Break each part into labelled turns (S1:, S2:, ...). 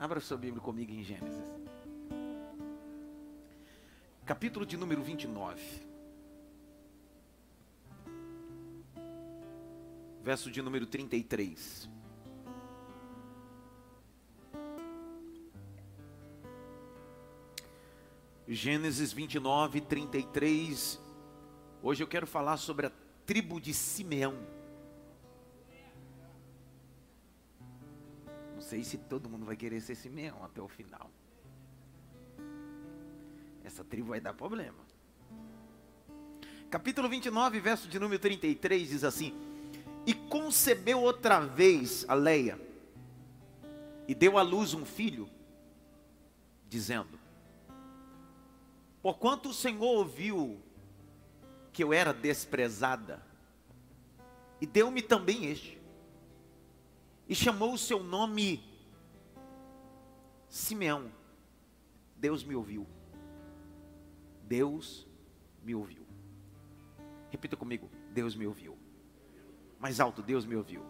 S1: Abra sua Bíblia comigo em Gênesis. Capítulo de número 29. Verso de número 33. Gênesis 29, 33. Hoje eu quero falar sobre a tribo de Simeão. Sei se todo mundo vai querer ser Simeão até o final. Essa tribo vai dar problema. Capítulo 29, verso de número 33 diz assim: E concebeu outra vez a Leia, e deu à luz um filho, dizendo: Porquanto o Senhor ouviu que eu era desprezada, e deu-me também este, e chamou o seu nome Simeão. Deus me ouviu. Deus me ouviu. Repita comigo: Deus me ouviu. Mais alto, Deus me ouviu.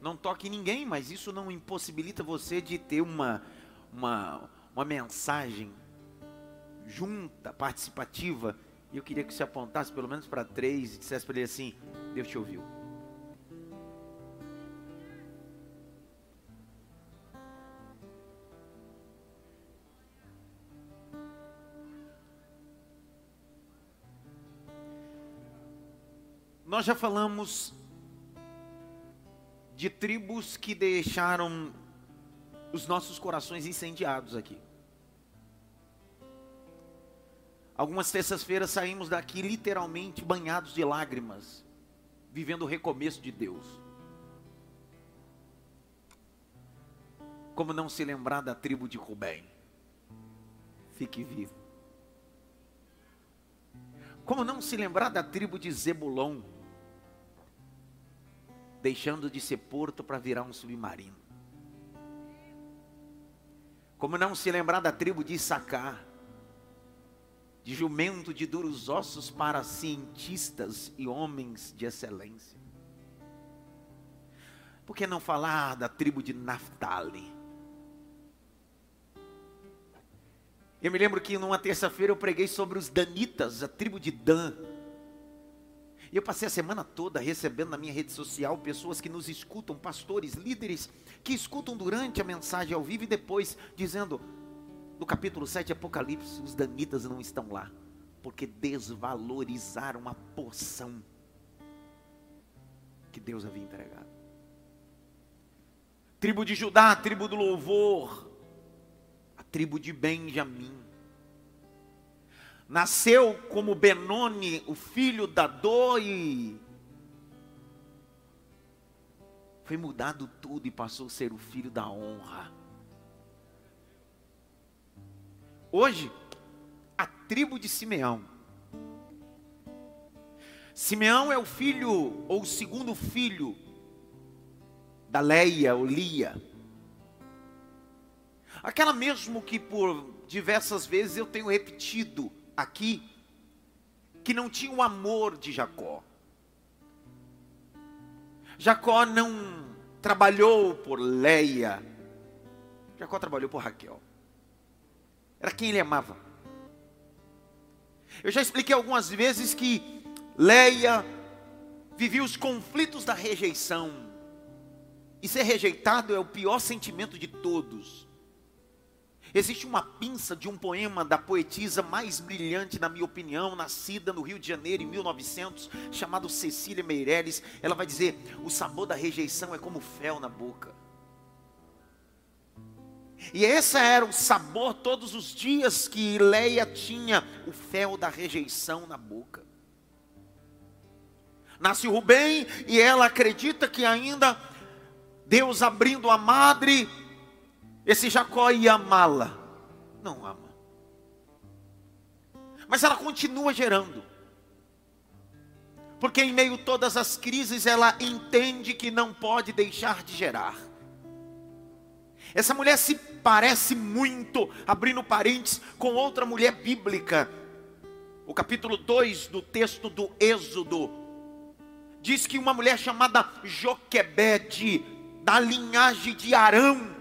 S1: Não toque ninguém, mas isso não impossibilita você de ter uma, uma, uma mensagem junta, participativa. E eu queria que você apontasse pelo menos para três e dissesse para ele assim: Deus te ouviu. Nós já falamos de tribos que deixaram os nossos corações incendiados aqui. Algumas terças-feiras saímos daqui literalmente banhados de lágrimas, vivendo o recomeço de Deus. Como não se lembrar da tribo de Rubem? Fique vivo. Como não se lembrar da tribo de Zebulon? Deixando de ser porto para virar um submarino. Como não se lembrar da tribo de Issacar? de jumento de duros ossos para cientistas e homens de excelência. Por que não falar da tribo de Naphtali? Eu me lembro que numa terça-feira eu preguei sobre os Danitas, a tribo de Dan. E eu passei a semana toda recebendo na minha rede social pessoas que nos escutam, pastores, líderes, que escutam durante a mensagem ao vivo e depois dizendo: no capítulo 7 Apocalipse, os danitas não estão lá, porque desvalorizaram a porção que Deus havia entregado. Tribo de Judá, tribo do louvor, a tribo de Benjamim. Nasceu como Benoni, o filho da dor e foi mudado tudo e passou a ser o filho da honra. Hoje, a tribo de Simeão. Simeão é o filho, ou o segundo filho, da Leia, ou Lia. Aquela mesmo que por diversas vezes eu tenho repetido aqui, que não tinha o amor de Jacó. Jacó não trabalhou por Leia, Jacó trabalhou por Raquel. Era quem ele amava. Eu já expliquei algumas vezes que Leia vivia os conflitos da rejeição. E ser rejeitado é o pior sentimento de todos. Existe uma pinça de um poema da poetisa mais brilhante, na minha opinião, nascida no Rio de Janeiro em 1900, chamado Cecília Meireles. Ela vai dizer: O sabor da rejeição é como fel na boca. E esse era o sabor todos os dias que Leia tinha o fel da rejeição na boca. Nasce Rubem e ela acredita que ainda Deus abrindo a madre, esse Jacó ia amá-la. Não ama. Mas ela continua gerando. Porque em meio a todas as crises ela entende que não pode deixar de gerar. Essa mulher se parece muito, abrindo parênteses, com outra mulher bíblica. O capítulo 2 do texto do Êxodo diz que uma mulher chamada Joquebede, da linhagem de Arão,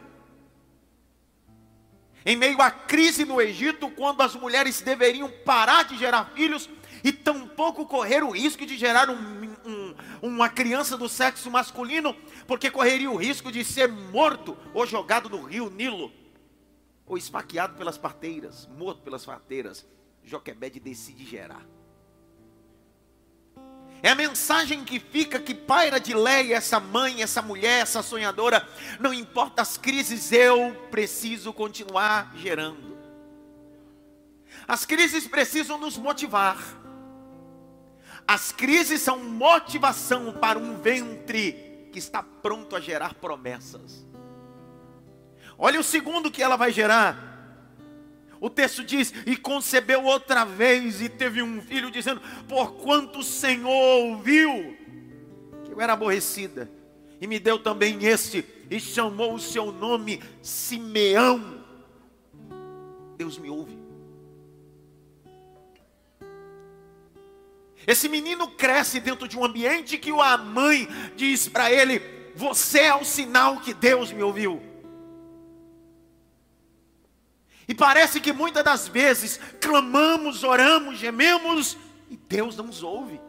S1: Em meio à crise no Egito, quando as mulheres deveriam parar de gerar filhos e tampouco correr o risco de gerar um, um, uma criança do sexo masculino, porque correria o risco de ser morto ou jogado no rio Nilo, ou esfaqueado pelas parteiras, morto pelas parteiras. Joquebede decide gerar. É a mensagem que fica, que paira de Leia, essa mãe, essa mulher, essa sonhadora. Não importa as crises, eu preciso continuar gerando. As crises precisam nos motivar. As crises são motivação para um ventre que está pronto a gerar promessas. Olha o segundo que ela vai gerar. O texto diz: E concebeu outra vez, e teve um filho, dizendo: Por quanto o Senhor ouviu, que eu era aborrecida, e me deu também este, e chamou o seu nome Simeão. Deus me ouve. Esse menino cresce dentro de um ambiente que a mãe diz para ele: Você é o sinal que Deus me ouviu. E parece que muitas das vezes clamamos, oramos, gememos e Deus não nos ouve.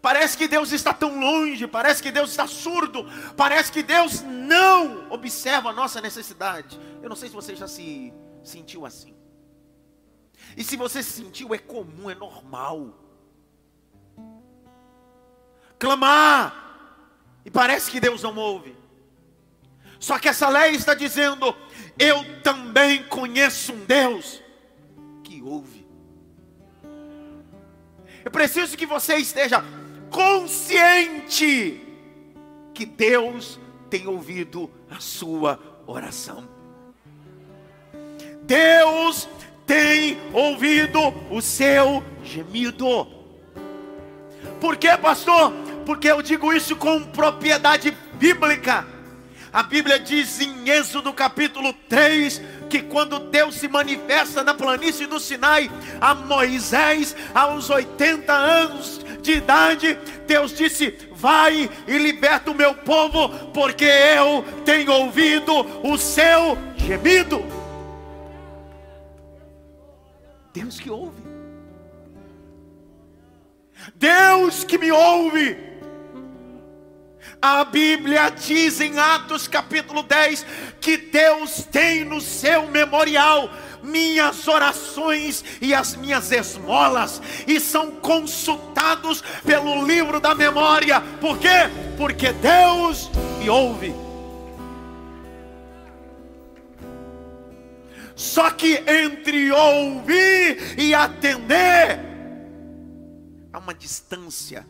S1: Parece que Deus está tão longe, parece que Deus está surdo, parece que Deus não observa a nossa necessidade. Eu não sei se você já se sentiu assim. E se você se sentiu, é comum, é normal. Clamar, e parece que Deus não ouve. Só que essa lei está dizendo: eu também conheço um Deus que ouve. Eu preciso que você esteja consciente que Deus tem ouvido a sua oração. Deus tem ouvido o seu gemido. Por quê, pastor? Porque eu digo isso com propriedade bíblica. A Bíblia diz em Êxodo capítulo 3 que quando Deus se manifesta na planície do Sinai a Moisés aos 80 anos de idade, Deus disse: Vai e liberta o meu povo, porque eu tenho ouvido o seu gemido. Deus que ouve. Deus que me ouve. A Bíblia diz em Atos capítulo 10 que Deus tem no seu memorial minhas orações e as minhas esmolas, e são consultados pelo livro da memória. Por quê? Porque Deus me ouve. Só que entre ouvir e atender, há uma distância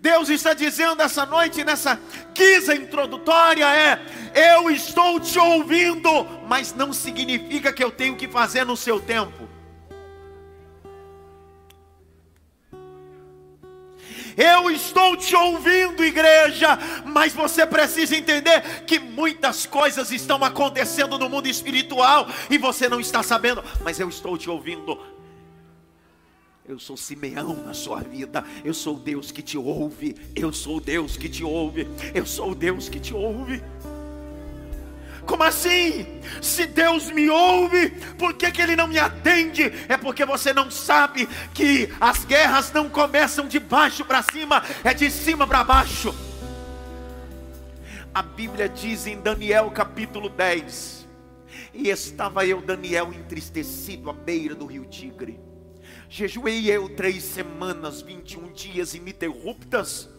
S1: Deus está dizendo essa noite, nessa guisa introdutória, é: eu estou te ouvindo, mas não significa que eu tenho que fazer no seu tempo. Eu estou te ouvindo, igreja, mas você precisa entender que muitas coisas estão acontecendo no mundo espiritual e você não está sabendo, mas eu estou te ouvindo. Eu sou Simeão na sua vida. Eu sou Deus que te ouve. Eu sou Deus que te ouve. Eu sou Deus que te ouve. Como assim? Se Deus me ouve, por que, que Ele não me atende? É porque você não sabe que as guerras não começam de baixo para cima, é de cima para baixo. A Bíblia diz em Daniel capítulo 10: E estava eu, Daniel, entristecido à beira do rio Tigre Jejuei eu três semanas, 21 dias ininterruptas,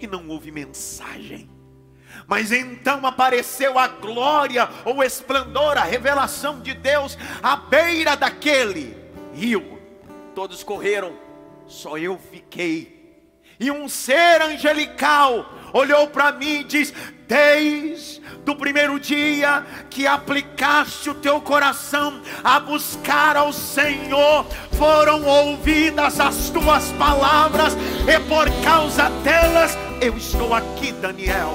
S1: e não houve mensagem. Mas então apareceu a glória, o esplendor, a revelação de Deus à beira daquele rio. Todos correram, só eu fiquei. E um ser angelical olhou para mim e disse: Desde o primeiro dia que aplicaste o teu coração a buscar ao Senhor, foram ouvidas as tuas palavras, e por causa delas eu estou aqui, Daniel.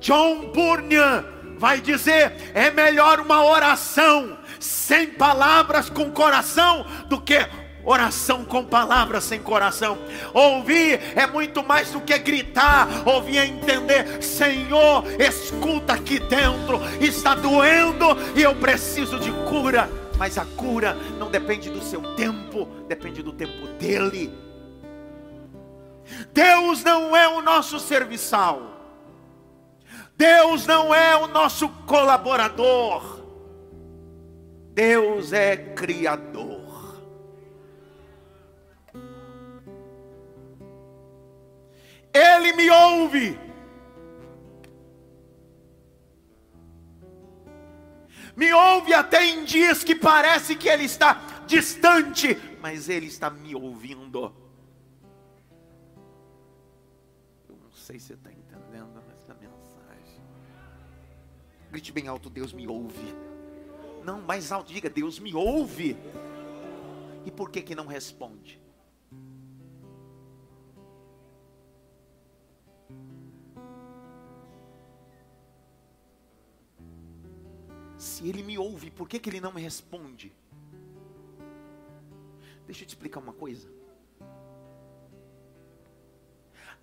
S1: John Bunyan vai dizer: é melhor uma oração sem palavras com coração do que oração com palavras sem coração. Ouvir é muito mais do que gritar. Ouvir é entender: Senhor, escuta aqui dentro, está doendo e eu preciso de cura. Mas a cura não depende do seu tempo, depende do tempo dele. Deus não é o nosso serviçal. Deus não é o nosso colaborador. Deus é criador. Ele me ouve. Me ouve até em dias que parece que Ele está distante, mas Ele está me ouvindo. Eu não sei se você está entendendo essa mensagem. Grite bem alto: Deus me ouve. Não, mais alto, diga: Deus me ouve. E por que que não responde? Se ele me ouve, por que, que ele não me responde? Deixa eu te explicar uma coisa.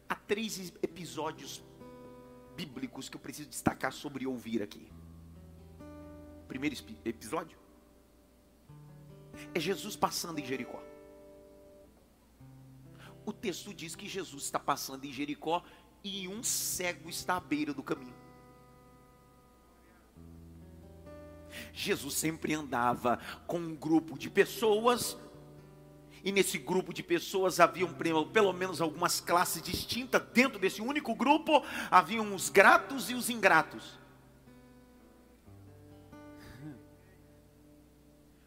S1: Há três episódios bíblicos que eu preciso destacar sobre ouvir aqui. Primeiro episódio é Jesus passando em Jericó. O texto diz que Jesus está passando em Jericó e um cego está à beira do caminho. Jesus sempre andava com um grupo de pessoas, e nesse grupo de pessoas haviam pelo menos algumas classes distintas. Dentro desse único grupo haviam os gratos e os ingratos.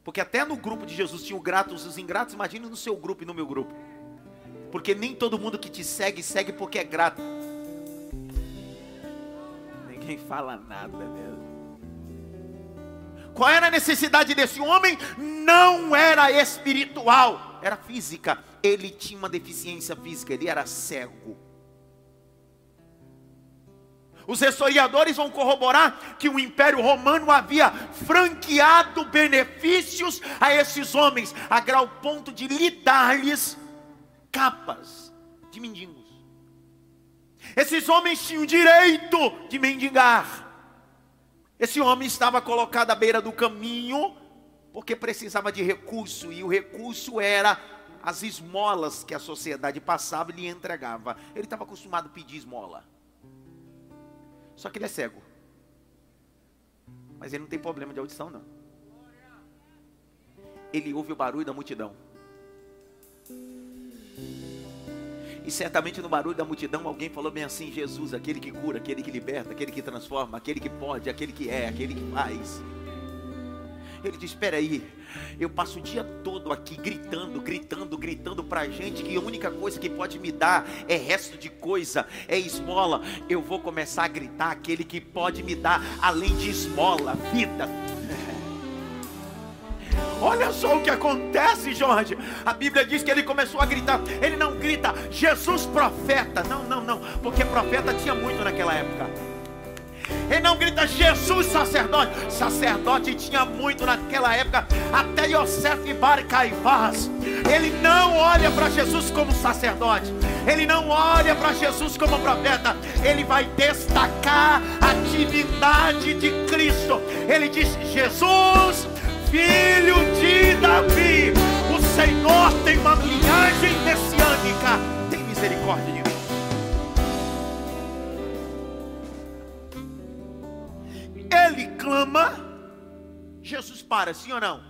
S1: Porque até no grupo de Jesus tinha os gratos e os ingratos, imagine no seu grupo e no meu grupo. Porque nem todo mundo que te segue, segue porque é grato. Ninguém fala nada mesmo. Qual era a necessidade desse homem? Não era espiritual, era física. Ele tinha uma deficiência física, ele era cego. Os historiadores vão corroborar que o Império Romano havia franqueado benefícios a esses homens, a grau ponto de lhe dar-lhes capas de mendigos. Esses homens tinham direito de mendigar. Esse homem estava colocado à beira do caminho porque precisava de recurso e o recurso era as esmolas que a sociedade passava e lhe entregava. Ele estava acostumado a pedir esmola. Só que ele é cego. Mas ele não tem problema de audição não. Ele ouve o barulho da multidão. E certamente no barulho da multidão alguém falou bem assim: Jesus, aquele que cura, aquele que liberta, aquele que transforma, aquele que pode, aquele que é, aquele que faz. Ele diz: Espera aí, eu passo o dia todo aqui gritando, gritando, gritando para gente que a única coisa que pode me dar é resto de coisa, é esmola. Eu vou começar a gritar aquele que pode me dar além de esmola, vida, Olha só o que acontece, Jorge. A Bíblia diz que ele começou a gritar. Ele não grita, Jesus profeta. Não, não, não. Porque profeta tinha muito naquela época. Ele não grita Jesus sacerdote. Sacerdote tinha muito naquela época. Até Yosef Bar Caifás. Ele não olha para Jesus como sacerdote. Ele não olha para Jesus como profeta. Ele vai destacar a divindade de Cristo. Ele diz: Jesus filho de Davi. O Senhor tem uma linhagem messiânica. Tem misericórdia de mim. Ele clama, Jesus para, sim ou não?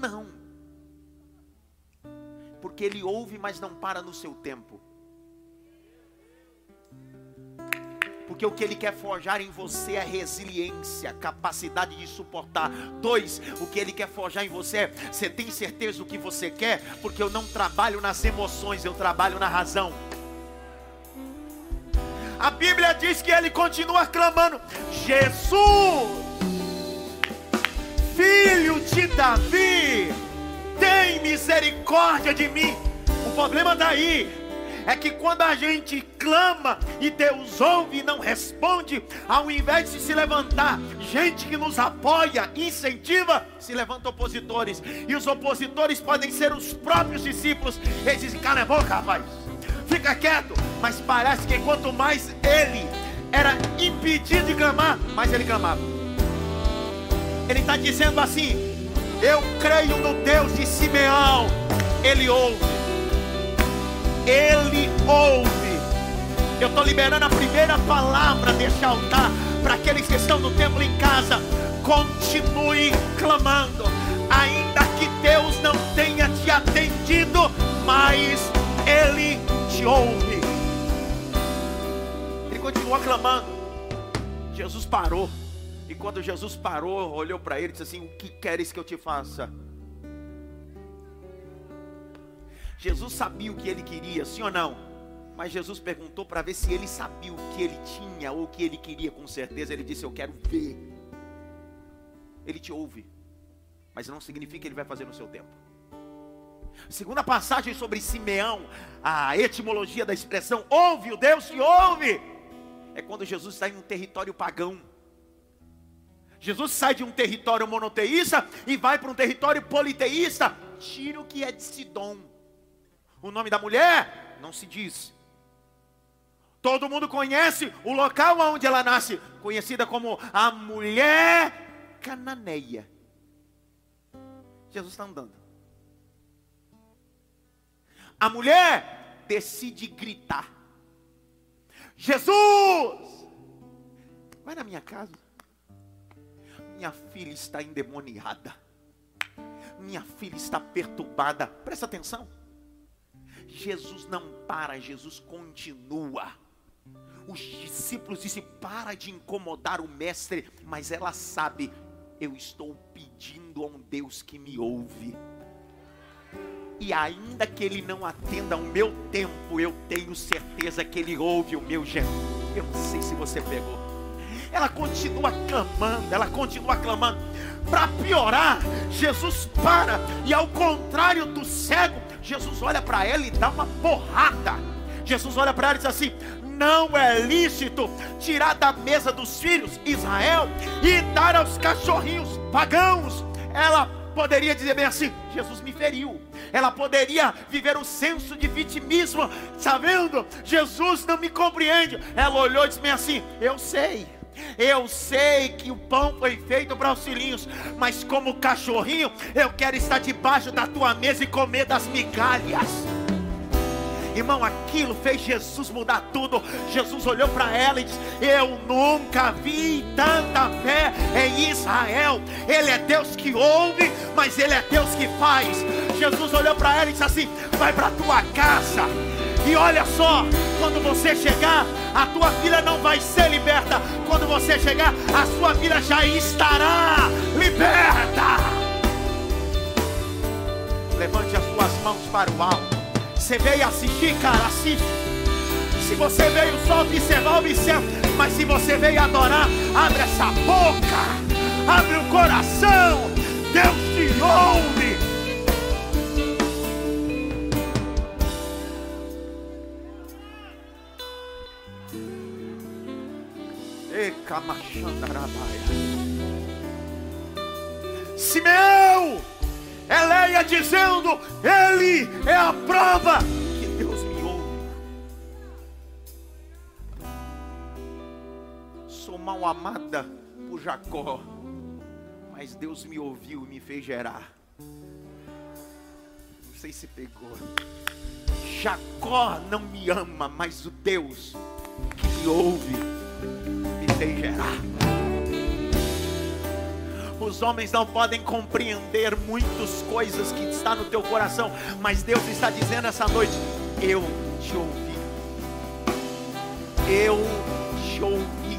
S1: Não. Porque ele ouve, mas não para no seu tempo. Porque o que ele quer forjar em você é resiliência, capacidade de suportar. Dois, o que ele quer forjar em você é: você tem certeza do que você quer? Porque eu não trabalho nas emoções, eu trabalho na razão. A Bíblia diz que ele continua clamando: Jesus, filho de Davi, tem misericórdia de mim. O problema daí é que quando a gente clama e Deus ouve e não responde, ao invés de se levantar, gente que nos apoia, incentiva, se levantam opositores. E os opositores podem ser os próprios discípulos. Eles dizem: cala a boca, rapaz, fica quieto. Mas parece que quanto mais ele era impedido de clamar, mais ele clamava. Ele está dizendo assim: Eu creio no Deus de Simeão. Ele ouve. Ele ouve. Eu estou liberando a primeira palavra deste altar para aqueles que estão no templo em casa. Continue clamando, ainda que Deus não tenha te atendido, mas Ele te ouve. Ele continua clamando. Jesus parou. E quando Jesus parou, olhou para ele e disse assim: O que queres que eu te faça? Jesus sabia o que ele queria, sim ou não? Mas Jesus perguntou para ver se ele sabia o que ele tinha ou o que ele queria com certeza. Ele disse: Eu quero ver. Ele te ouve, mas não significa que ele vai fazer no seu tempo. Segunda passagem sobre Simeão, a etimologia da expressão ouve, o Deus te ouve, é quando Jesus está em um território pagão. Jesus sai de um território monoteísta e vai para um território politeísta. Tira o que é de Sidom. O nome da mulher não se diz. Todo mundo conhece o local onde ela nasce, conhecida como a mulher cananeia. Jesus está andando. A mulher decide gritar: Jesus, vai na minha casa. Minha filha está endemoniada. Minha filha está perturbada. Presta atenção. Jesus não para, Jesus continua. Os discípulos dizem: para de incomodar o mestre, mas ela sabe, eu estou pedindo a um Deus que me ouve. E ainda que ele não atenda ao meu tempo, eu tenho certeza que ele ouve o meu gemido. Eu não sei se você pegou. Ela continua clamando, ela continua clamando. Para piorar, Jesus para e ao contrário do cego, Jesus olha para ela e dá uma porrada. Jesus olha para ela e diz assim: não é lícito tirar da mesa dos filhos Israel e dar aos cachorrinhos pagãos. Ela poderia dizer bem assim: Jesus me feriu. Ela poderia viver um senso de vitimismo, sabendo, Jesus não me compreende. Ela olhou e disse bem assim: Eu sei. Eu sei que o pão foi feito para os filhinhos, mas como cachorrinho, eu quero estar debaixo da tua mesa e comer das migalhas. Irmão, aquilo fez Jesus mudar tudo. Jesus olhou para ela e disse: Eu nunca vi tanta fé em Israel. Ele é Deus que ouve, mas Ele é Deus que faz. Jesus olhou para ela e disse assim: Vai para tua casa. E olha só, quando você chegar, a tua filha não vai ser liberta. Quando você chegar, a sua filha já estará liberta. Levante as suas mãos para o alto. Você veio assistir, cara, assiste. Se você veio só observar, observa. Mas se você veio adorar, abre essa boca, abre o coração. Deus te ouve. Simeão! Eleia dizendo: Ele é a prova que Deus me ouve. Sou mal amada por Jacó, mas Deus me ouviu e me fez gerar. Não sei se pegou. Jacó não me ama, mas o Deus que me ouve fez gerar. Os homens não podem compreender muitas coisas que está no teu coração, mas Deus está dizendo essa noite: Eu te ouvi. Eu te ouvi.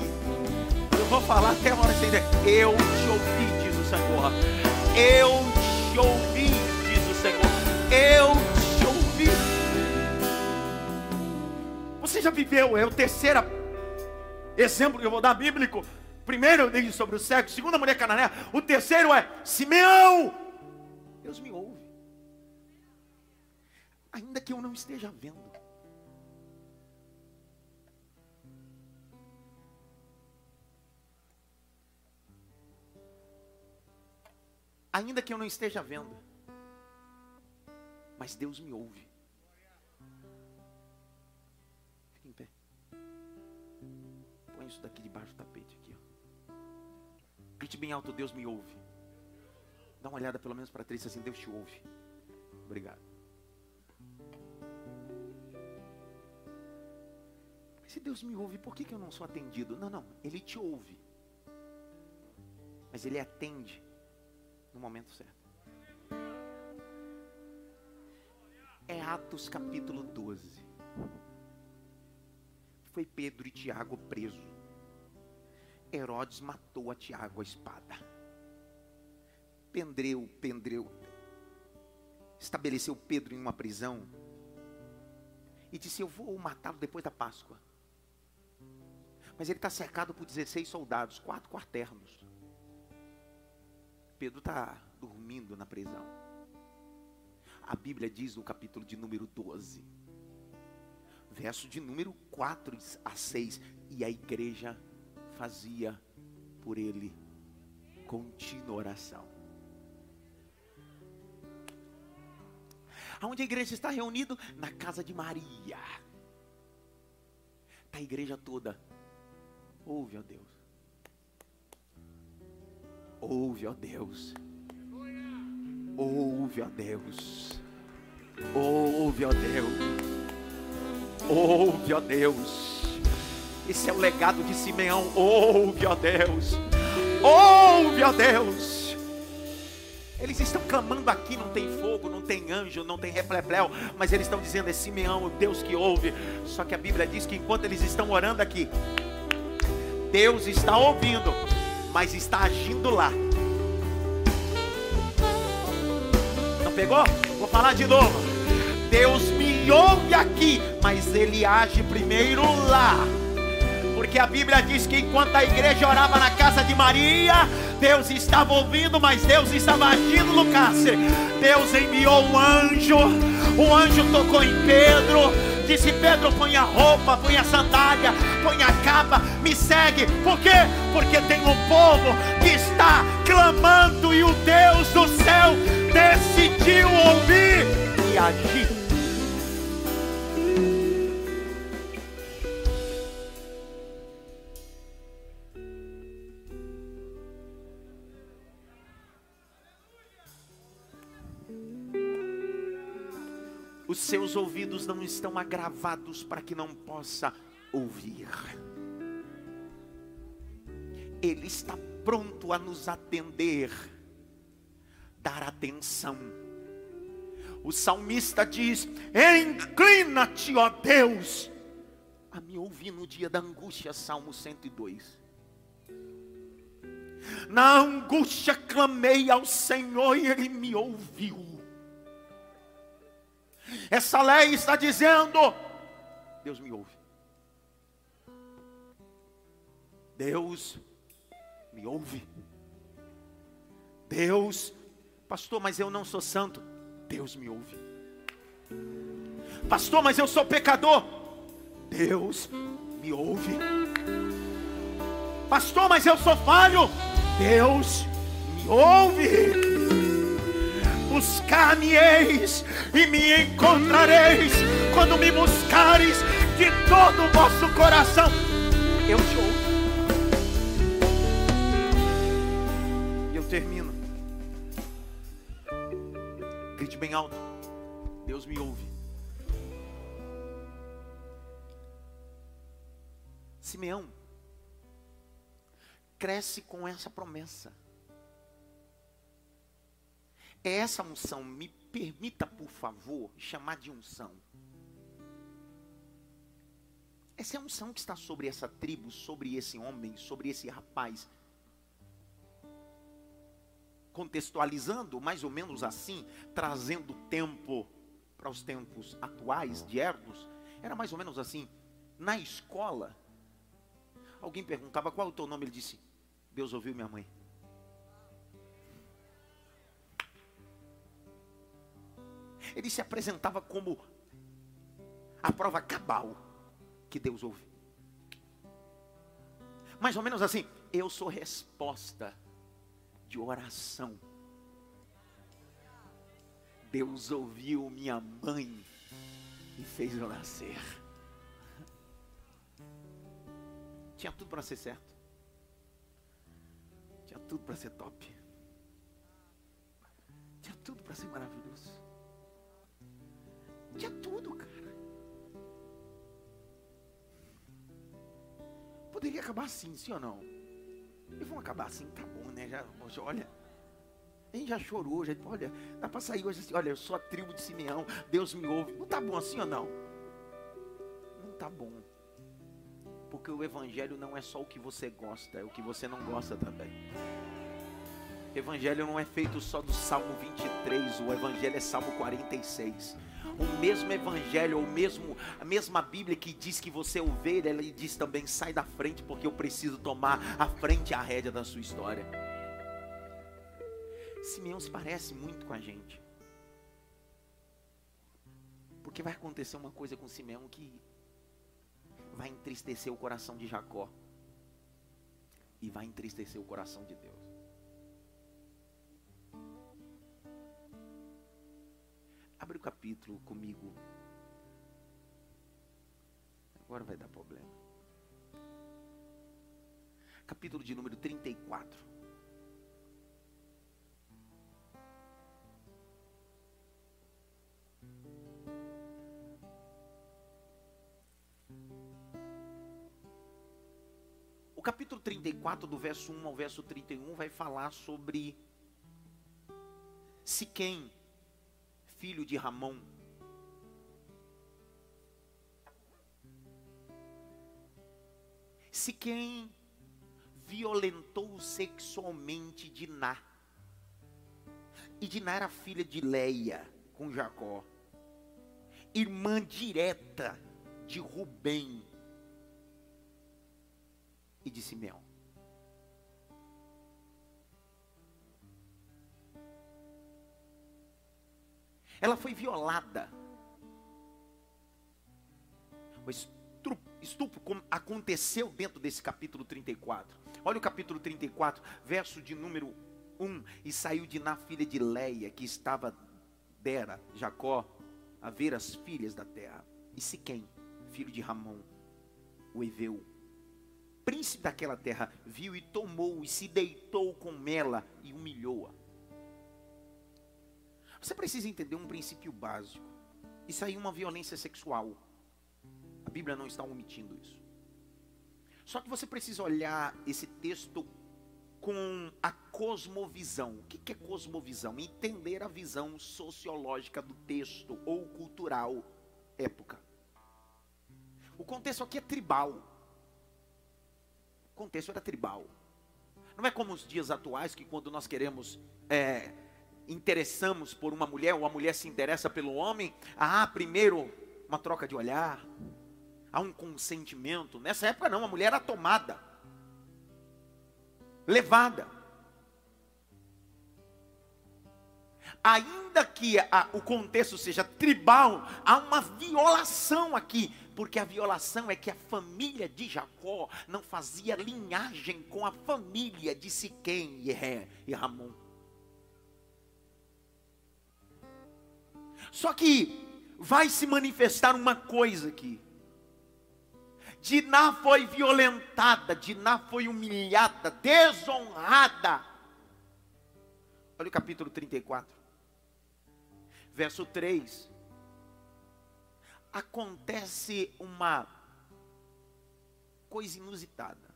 S1: Eu vou falar até a hora você dizer, Eu te ouvi, diz o Senhor. Eu te ouvi, diz o Senhor. Eu te ouvi. Você já viveu, é o terceiro exemplo que eu vou dar bíblico. Primeiro eu dei sobre o cego, segundo a mulher cananeia, o terceiro é Simeão. Deus me ouve. Ainda que eu não esteja vendo. Ainda que eu não esteja vendo. Mas Deus me ouve. Isso daqui debaixo do tapete aqui. Ó. Grite bem alto, Deus me ouve. Dá uma olhada pelo menos para três assim, Deus te ouve. Obrigado. Se Deus me ouve, por que, que eu não sou atendido? Não, não, Ele te ouve. Mas Ele atende no momento certo. É Atos capítulo 12. Foi Pedro e Tiago preso. Herodes matou a Tiago a espada. Pendreu, pendreu. Estabeleceu Pedro em uma prisão. E disse: Eu vou matá-lo depois da Páscoa. Mas ele está cercado por 16 soldados, quatro quarternos. Pedro está dormindo na prisão. A Bíblia diz no capítulo de número 12, verso de número 4 a 6, e a igreja fazia por ele contínua oração. Aonde a igreja está reunida? Na casa de Maria. Está a igreja toda Ouve, ó Deus. Ouve, ó Deus. Ouve, ó Deus. Ouve, ó Deus. Ouve, ó Deus. Esse é o legado de Simeão. Ouve, ó Deus. Ouve, ó Deus. Eles estão clamando aqui, não tem fogo, não tem anjo, não tem reflebleu, mas eles estão dizendo é Simeão, o Deus que ouve. Só que a Bíblia diz que enquanto eles estão orando aqui, Deus está ouvindo, mas está agindo lá. Não pegou? Vou falar de novo. Deus me ouve aqui, mas Ele age primeiro lá. Porque a Bíblia diz que enquanto a igreja orava na casa de Maria, Deus estava ouvindo, mas Deus estava agindo no cárcere. Deus enviou um anjo, o anjo tocou em Pedro, Disse Pedro: põe a roupa, põe a sandália, põe a capa, me segue. Por quê? Porque tem um povo que está clamando e o Deus do céu decidiu ouvir e agir. Os seus ouvidos não estão agravados para que não possa ouvir. Ele está pronto a nos atender, dar atenção. O salmista diz: Inclina-te, ó Deus, a me ouvir no dia da angústia, Salmo 102. Na angústia clamei ao Senhor e Ele me ouviu. Essa lei está dizendo: Deus me ouve. Deus me ouve. Deus, pastor, mas eu não sou santo. Deus me ouve. Pastor, mas eu sou pecador. Deus me ouve. Pastor, mas eu sou falho. Deus me ouve buscar-me-eis e me encontrareis quando me buscares de todo o vosso coração. Eu te ouço. E eu termino. Grite bem alto. Deus me ouve. Simeão cresce com essa promessa essa unção. Me permita, por favor, chamar de unção. Essa é a unção que está sobre essa tribo, sobre esse homem, sobre esse rapaz. Contextualizando mais ou menos assim, trazendo tempo para os tempos atuais de Erdos, era mais ou menos assim. Na escola, alguém perguntava qual é o teu nome, ele disse: Deus ouviu minha mãe. Ele se apresentava como a prova cabal que Deus ouve. Mais ou menos assim, eu sou resposta de oração Deus ouviu minha mãe e fez eu nascer. Tinha tudo para ser certo. Tinha tudo para ser top. Tinha tudo para ser maravilhoso. Tinha tudo, cara. Poderia acabar assim, sim ou não? E vão acabar assim, tá bom, né? Já, olha, a gente já chorou, já, olha, dá para sair hoje assim, olha, eu sou a tribo de Simeão, Deus me ouve. Não tá bom assim ou não? Não tá bom. Porque o evangelho não é só o que você gosta, é o que você não gosta também. Evangelho não é feito só do Salmo 23, o evangelho é Salmo 46. O mesmo evangelho, o mesmo a mesma Bíblia que diz que você é ovelha, ela diz também sai da frente porque eu preciso tomar a frente a rédea da sua história. Simeão se parece muito com a gente. Porque vai acontecer uma coisa com Simeão que vai entristecer o coração de Jacó e vai entristecer o coração de Deus. Abre o capítulo comigo. Agora vai dar problema. Capítulo de número 34. capítulo 34, do verso 1 ao verso 31, vai falar sobre Siquém, filho de Ramon. Siquém violentou sexualmente Diná. E Diná era filha de Leia com Jacó, irmã direta de Rubem e de Simeão. Ela foi violada. O estupro, aconteceu dentro desse capítulo 34. Olha o capítulo 34, verso de número 1. E saiu de na filha de Leia, que estava dera, Jacó, a ver as filhas da terra. E Siquém, filho de Ramon, o Eveu, príncipe daquela terra viu e tomou e se deitou com ela e humilhou-a. Você precisa entender um princípio básico. Isso aí é uma violência sexual. A Bíblia não está omitindo isso. Só que você precisa olhar esse texto com a cosmovisão. O que é cosmovisão? Entender a visão sociológica do texto ou cultural época. O contexto aqui é tribal contexto era tribal. Não é como os dias atuais que quando nós queremos é, interessamos por uma mulher ou a mulher se interessa pelo homem, há primeiro uma troca de olhar, há um consentimento. Nessa época não, a mulher era tomada, levada. Ainda que a, o contexto seja tribal, há uma violação aqui porque a violação é que a família de Jacó não fazia linhagem com a família de Siquém e e Ramon. Só que vai se manifestar uma coisa aqui. Diná foi violentada, Diná foi humilhada, desonrada. Olha o capítulo 34, verso 3 acontece uma coisa inusitada.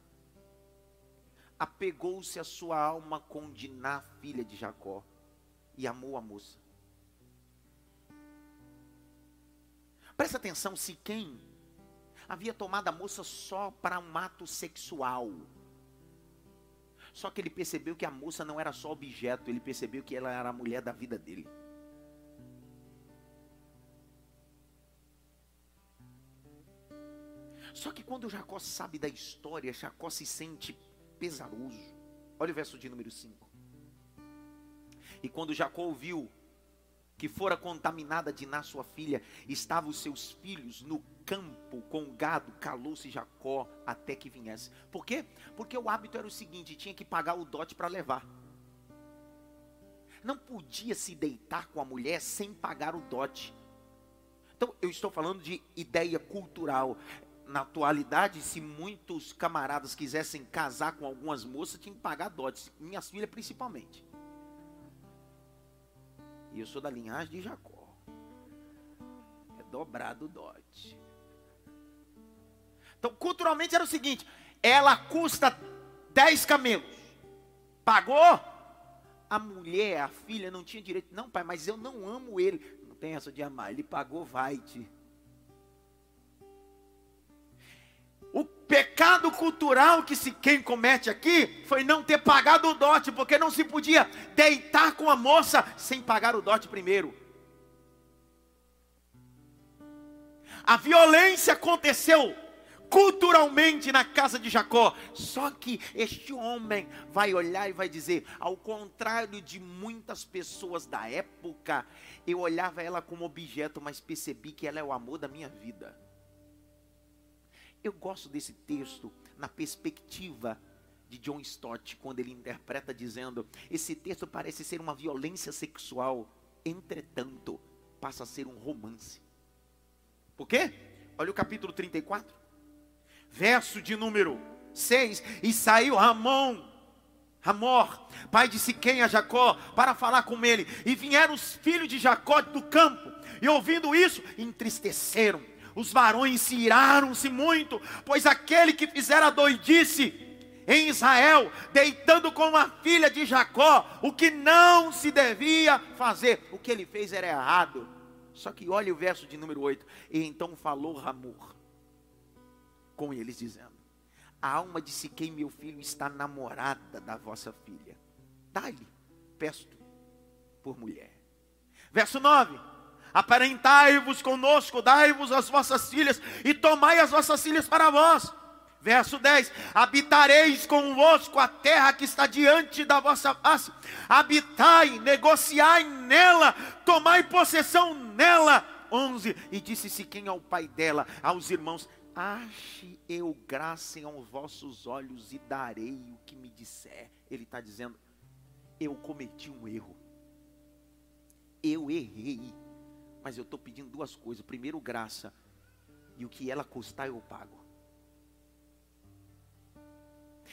S1: Apegou-se a sua alma com Diná, filha de Jacó, e amou a moça. Presta atenção, se quem havia tomado a moça só para um ato sexual. Só que ele percebeu que a moça não era só objeto, ele percebeu que ela era a mulher da vida dele. Só que quando Jacó sabe da história, Jacó se sente pesaroso. Olha o verso de número 5. E quando Jacó ouviu que fora contaminada Diná, sua filha, estavam os seus filhos no campo com gado, calou-se Jacó até que viesse. Por quê? Porque o hábito era o seguinte: tinha que pagar o dote para levar. não podia se deitar com a mulher sem pagar o dote. Então, eu estou falando de ideia cultural. Na atualidade, se muitos camaradas quisessem casar com algumas moças, tinham que pagar dotes. Minhas filhas, principalmente. E eu sou da linhagem de Jacó. É dobrado o dote. Então, culturalmente era o seguinte: ela custa 10 camelos. Pagou? A mulher, a filha, não tinha direito. Não, pai, mas eu não amo ele. Não tem essa de amar. Ele pagou, vai-te. O pecado cultural que se quem comete aqui foi não ter pagado o dote, porque não se podia deitar com a moça sem pagar o dote primeiro. A violência aconteceu culturalmente na casa de Jacó. Só que este homem vai olhar e vai dizer: ao contrário de muitas pessoas da época, eu olhava ela como objeto, mas percebi que ela é o amor da minha vida. Eu gosto desse texto na perspectiva de John Stott, quando ele interpreta dizendo: esse texto parece ser uma violência sexual, entretanto, passa a ser um romance. Por quê? Olha o capítulo 34, verso de número 6: E saiu Ramon, Ramor, pai de Siquém a Jacó, para falar com ele. E vieram os filhos de Jacó do campo, e ouvindo isso, entristeceram os varões se iraram-se muito, pois aquele que fizera doidice em Israel, deitando com a filha de Jacó, o que não se devia fazer, o que ele fez era errado. Só que olha o verso de número 8. E então falou Ramor com eles, dizendo: A alma de Siquém, meu filho, está namorada da vossa filha. Dá-lhe, peço por mulher. Verso 9 aparentai-vos conosco, dai-vos as vossas filhas e tomai as vossas filhas para vós. Verso 10: Habitareis convosco a terra que está diante da vossa face, habitai, negociai nela, tomai possessão nela. 11: E disse-se quem ao pai dela, aos irmãos: Ache eu graça aos vossos olhos e darei o que me disser. Ele está dizendo: Eu cometi um erro, eu errei mas eu estou pedindo duas coisas. Primeiro, graça. E o que ela custar, eu pago.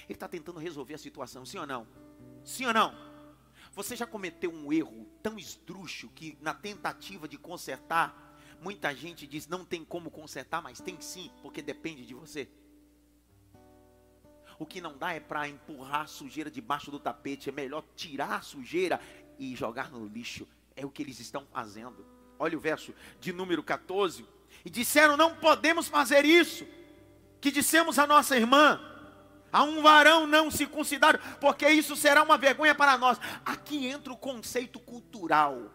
S1: Ele está tentando resolver a situação, sim ou não? Sim ou não? Você já cometeu um erro tão esdrúxo que na tentativa de consertar, muita gente diz não tem como consertar, mas tem sim, porque depende de você. O que não dá é para empurrar a sujeira debaixo do tapete, é melhor tirar a sujeira e jogar no lixo. É o que eles estão fazendo. Olha o verso de número 14. E disseram: Não podemos fazer isso. Que dissemos a nossa irmã: A um varão não circuncidado, porque isso será uma vergonha para nós. Aqui entra o conceito cultural.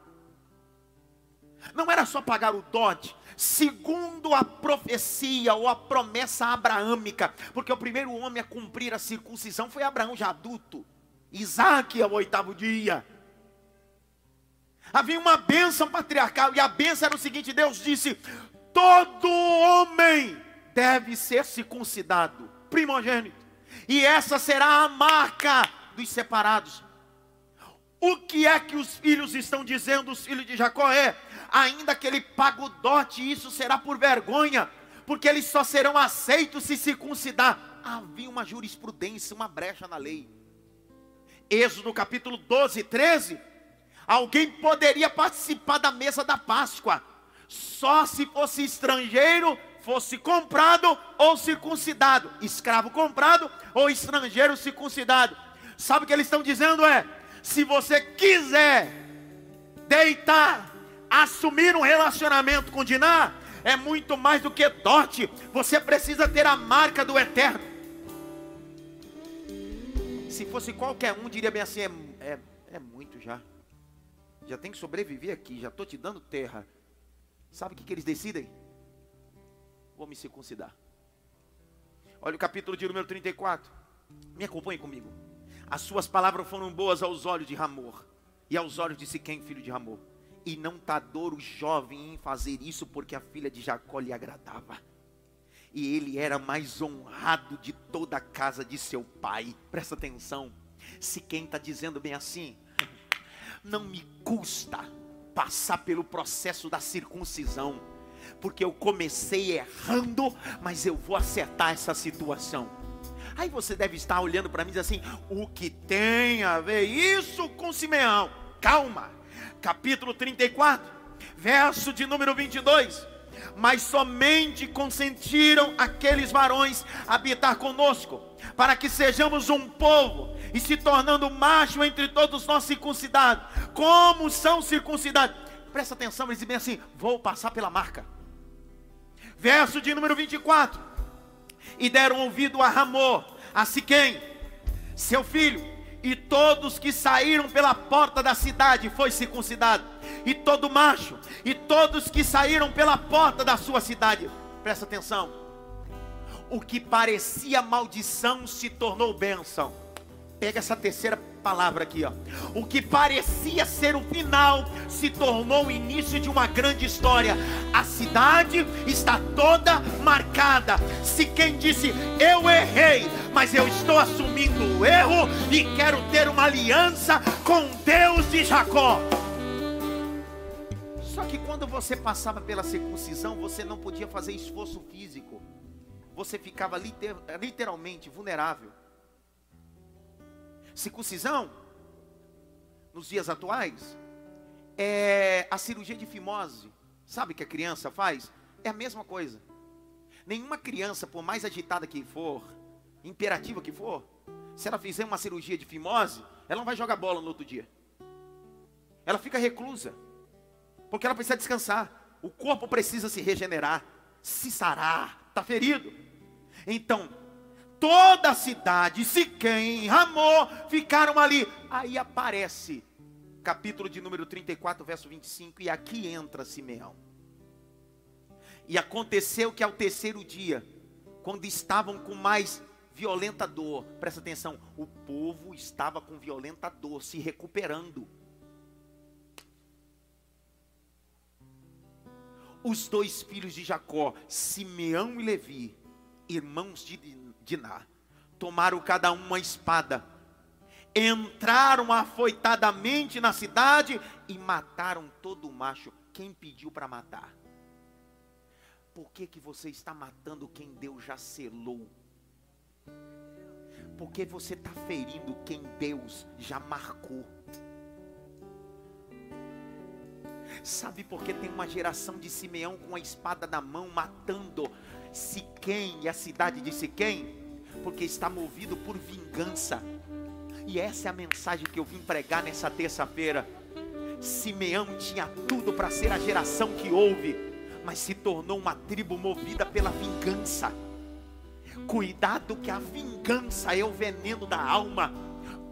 S1: Não era só pagar o dote, segundo a profecia ou a promessa abraâmica, porque o primeiro homem a cumprir a circuncisão foi Abraão já adulto. Isaac ao oitavo dia. Havia uma bênção patriarcal, e a bênção era o seguinte: Deus disse: todo homem deve ser circuncidado, primogênito, e essa será a marca dos separados. O que é que os filhos estão dizendo, os filhos de Jacó é, ainda que ele pague o dote, isso será por vergonha, porque eles só serão aceitos se circuncidar. Havia uma jurisprudência, uma brecha na lei. Êxodo capítulo 12, 13, Alguém poderia participar da mesa da Páscoa, só se fosse estrangeiro, fosse comprado ou circuncidado, escravo comprado ou estrangeiro circuncidado. Sabe o que eles estão dizendo é: se você quiser deitar, assumir um relacionamento com Diná, é muito mais do que dote, você precisa ter a marca do eterno. Se fosse qualquer um, diria bem assim: é, é, é muito já já tem que sobreviver aqui, já estou te dando terra. Sabe o que, que eles decidem? Vou me circuncidar. Olha o capítulo de número 34. Me acompanhe comigo. As suas palavras foram boas aos olhos de Ramor e aos olhos de Siquém, filho de Ramor. E não tardou o jovem em fazer isso, porque a filha de Jacó lhe agradava. E ele era mais honrado de toda a casa de seu pai. Presta atenção. Siquém está dizendo bem assim: Não me custa passar pelo processo da circuncisão, porque eu comecei errando, mas eu vou acertar essa situação. Aí você deve estar olhando para mim e dizer assim: o que tem a ver isso com Simeão? Calma, capítulo 34, verso de número 22 mas somente consentiram aqueles varões habitar conosco, para que sejamos um povo, e se tornando macho entre todos nós circuncidados. Como são circuncidados? Presta atenção, eles dizem assim: vou passar pela marca. Verso de número 24. E deram ouvido a Ramor, a Siquém, seu filho, e todos que saíram pela porta da cidade foi circuncidado, e todo macho, e todos que saíram pela porta da sua cidade, presta atenção, o que parecia maldição se tornou bênção. Pega essa terceira palavra aqui, ó. O que parecia ser o final se tornou o início de uma grande história. A cidade está toda marcada. Se quem disse eu errei, mas eu estou assumindo o erro e quero ter uma aliança com Deus de Jacó. Só que quando você passava pela circuncisão, você não podia fazer esforço físico. Você ficava liter, literalmente vulnerável. Circuncisão, nos dias atuais, é a cirurgia de fimose. Sabe que a criança faz? É a mesma coisa. Nenhuma criança, por mais agitada que for, imperativa que for, se ela fizer uma cirurgia de fimose, ela não vai jogar bola no outro dia. Ela fica reclusa. Porque ela precisa descansar. O corpo precisa se regenerar, se sarar, está ferido. Então, toda a cidade, Siquém, Ramô, ficaram ali. Aí aparece, capítulo de número 34, verso 25, e aqui entra Simeão. E aconteceu que ao terceiro dia, quando estavam com mais violenta dor, presta atenção, o povo estava com violenta dor, se recuperando. Os dois filhos de Jacó, Simeão e Levi, irmãos de Diná, tomaram cada um uma espada, entraram afoitadamente na cidade e mataram todo o macho. Quem pediu para matar? Por que, que você está matando quem Deus já selou? Porque você está ferindo quem Deus já marcou. Sabe por que tem uma geração de Simeão com a espada na mão matando Siquém e a cidade de Siquém, porque está movido por vingança. E essa é a mensagem que eu vim pregar nessa terça-feira. Simeão tinha tudo para ser a geração que houve, mas se tornou uma tribo movida pela vingança. Cuidado que a vingança é o veneno da alma.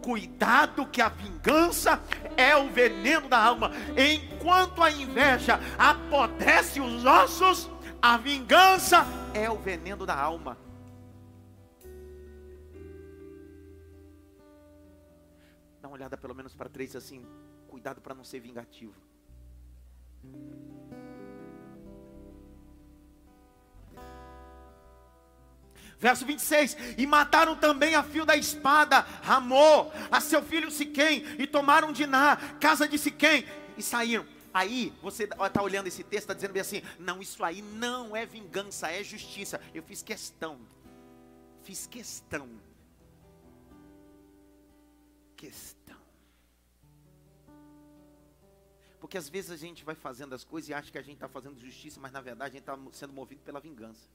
S1: Cuidado que a vingança é o veneno da alma. Enquanto a inveja apodrece os ossos, a vingança é o veneno da alma. Dá uma olhada pelo menos para três assim, cuidado para não ser vingativo. Verso 26: E mataram também a fio da espada Ramô, a seu filho Siquém, e tomaram Diná, casa de Siquém, e saíram. Aí você está olhando esse texto, está dizendo bem assim: não, isso aí não é vingança, é justiça. Eu fiz questão, fiz questão, questão. Porque às vezes a gente vai fazendo as coisas e acha que a gente está fazendo justiça, mas na verdade a gente está sendo movido pela vingança.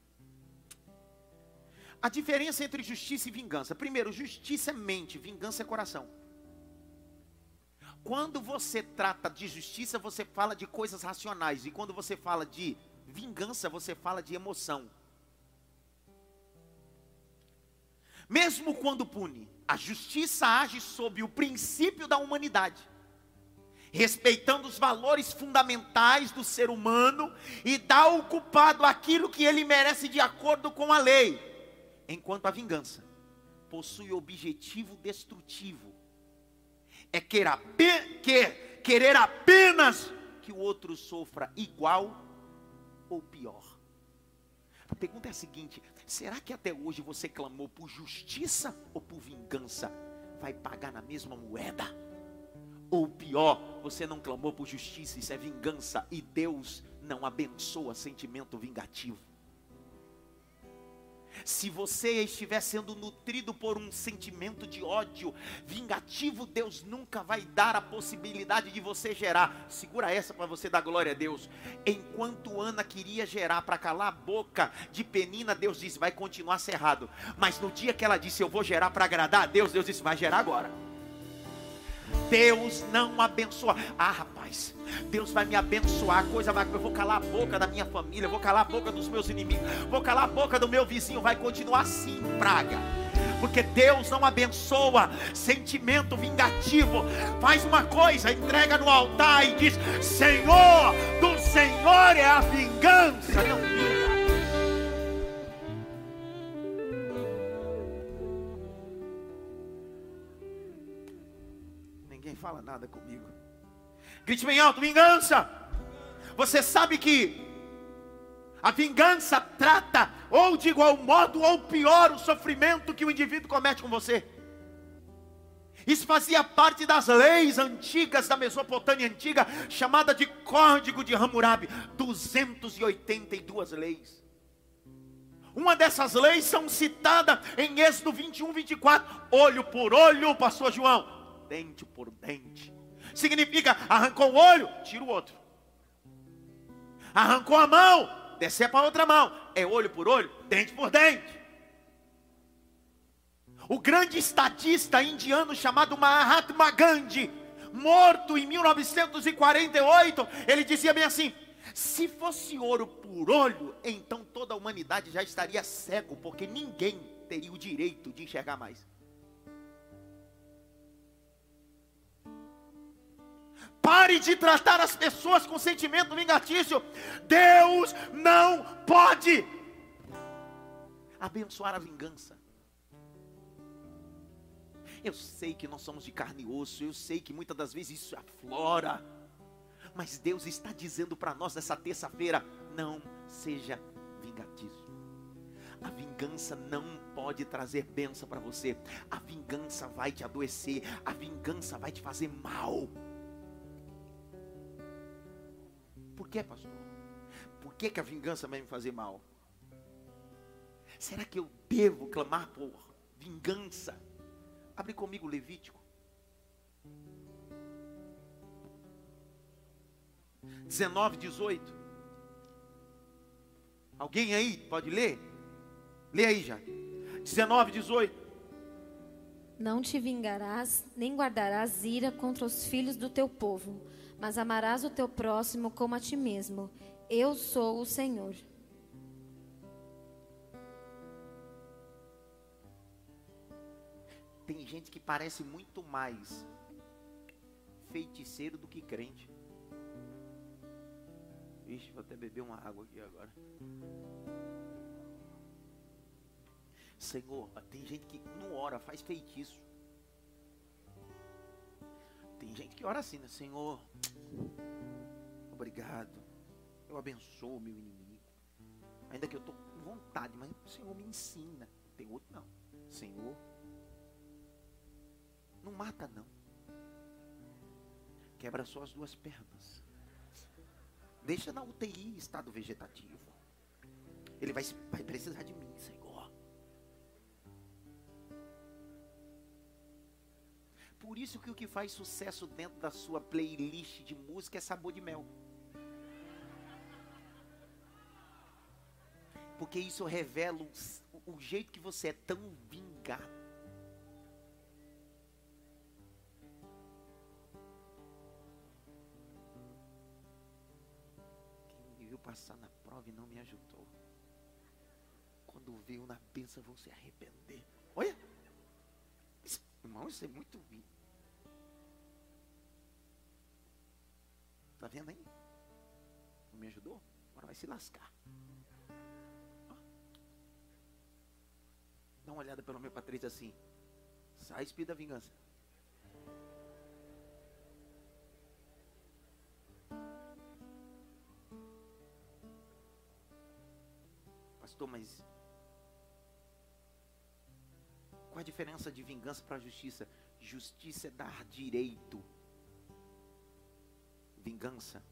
S1: A diferença entre justiça e vingança: primeiro, justiça é mente, vingança é coração. Quando você trata de justiça, você fala de coisas racionais. E quando você fala de vingança, você fala de emoção. Mesmo quando pune, a justiça age sob o princípio da humanidade, respeitando os valores fundamentais do ser humano e dá ao culpado aquilo que ele merece de acordo com a lei. Enquanto a vingança possui objetivo destrutivo é querer, querer apenas que o outro sofra igual ou pior. A pergunta é a seguinte: será que até hoje você clamou por justiça ou por vingança? Vai pagar na mesma moeda? Ou pior, você não clamou por justiça, isso é vingança. E Deus não abençoa sentimento vingativo. Se você estiver sendo nutrido por um sentimento de ódio vingativo, Deus nunca vai dar a possibilidade de você gerar. Segura essa para você dar glória a Deus. Enquanto Ana queria gerar para calar a boca de Penina, Deus disse: vai continuar cerrado. Mas no dia que ela disse: eu vou gerar para agradar a Deus, Deus disse: vai gerar agora. Deus não abençoa. Ah, rapaz, Deus vai me abençoar. Coisa vai. Eu vou calar a boca da minha família, vou calar a boca dos meus inimigos, vou calar a boca do meu vizinho. Vai continuar assim, praga. Porque Deus não abençoa sentimento vingativo. Faz uma coisa, entrega no altar e diz: Senhor, do Senhor é a vingança. Não fala nada comigo. Grite bem alto: vingança. Você sabe que a vingança trata, ou de igual modo, ou pior, o sofrimento que o indivíduo comete com você. Isso fazia parte das leis antigas da Mesopotâmia antiga, chamada de Código de Hammurabi, 282 leis. Uma dessas leis são citadas em Êxodo 21, 24, olho por olho, pastor João, dente por dente. Significa arrancou o olho, tira o outro. Arrancou a mão, descer para outra mão. É olho por olho, dente por dente. O grande estadista indiano chamado Mahatma Gandhi, morto em 1948, ele dizia bem assim: se fosse ouro por olho, então toda a humanidade já estaria cego, porque ninguém teria o direito de enxergar mais. Pare de tratar as pessoas com sentimento vingatício. Deus não pode abençoar a vingança. Eu sei que nós somos de carne e osso, eu sei que muitas das vezes isso aflora. Mas Deus está dizendo para nós nessa terça-feira: não seja vingativo. A vingança não pode trazer bênção para você. A vingança vai te adoecer. A vingança vai te fazer mal. Por que, pastor? Por que, que a vingança vai me fazer mal? Será que eu devo clamar por vingança? Abre comigo Levítico. 19, 18. Alguém aí pode ler? Lê aí já. 19, 18.
S2: Não te vingarás, nem guardarás ira contra os filhos do teu povo mas amarás o teu próximo como a ti mesmo. Eu sou o Senhor.
S1: Tem gente que parece muito mais feiticeiro do que crente. Ixi, vou até beber uma água aqui agora. Senhor, tem gente que não ora, faz feitiço. Tem gente que ora assim, né? Senhor, obrigado. Eu abençoo meu inimigo. Ainda que eu estou com vontade, mas o Senhor me ensina. Tem outro não. Senhor, não mata não. Quebra só as duas pernas. Deixa na UTI estado vegetativo. Ele vai, vai precisar de mim, Por isso que o que faz sucesso dentro da sua playlist de música é sabor de mel. Porque isso revela o, o jeito que você é tão vingado. Viu passar na prova e não me ajudou. Quando veio na bênção vão se arrepender. Olha! Irmão, isso é muito Tá vendo aí? Não me ajudou? Agora vai se lascar. Dá uma olhada pelo meu Patrícia assim. Sai espírito da vingança. Pastor, mas qual a diferença de vingança para justiça? Justiça é dar direito Vingança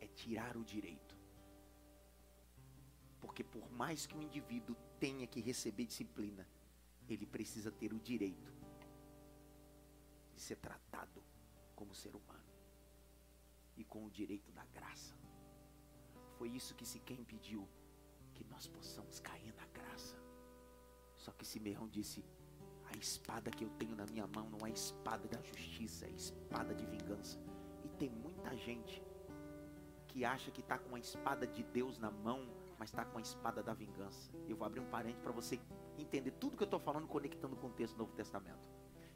S1: é tirar o direito. Porque por mais que o indivíduo tenha que receber disciplina, ele precisa ter o direito de ser tratado como ser humano e com o direito da graça. Foi isso que Siquém pediu, que nós possamos cair na graça. Só que Simeão disse: a espada que eu tenho na minha mão não é espada da justiça, é espada de vingança. Tem muita gente que acha que está com a espada de Deus na mão, mas está com a espada da vingança. Eu vou abrir um parente para você entender tudo que eu estou falando, conectando com o texto do Novo Testamento.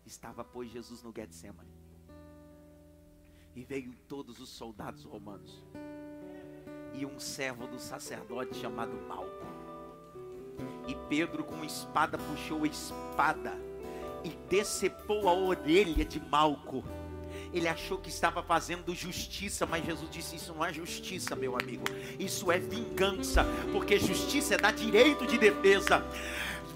S1: Estava, pois, Jesus no Getsemane. E veio todos os soldados romanos. E um servo do sacerdote chamado Malco. E Pedro, com espada, puxou a espada e decepou a orelha de Malco. Ele achou que estava fazendo justiça, mas Jesus disse: Isso não é justiça, meu amigo, isso é vingança, porque justiça é dar direito de defesa.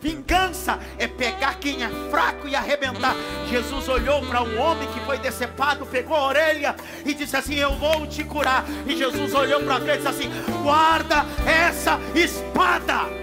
S1: Vingança é pegar quem é fraco e arrebentar. Jesus olhou para um homem que foi decepado, pegou a orelha e disse assim: Eu vou te curar. E Jesus olhou para ele e disse assim: Guarda essa espada.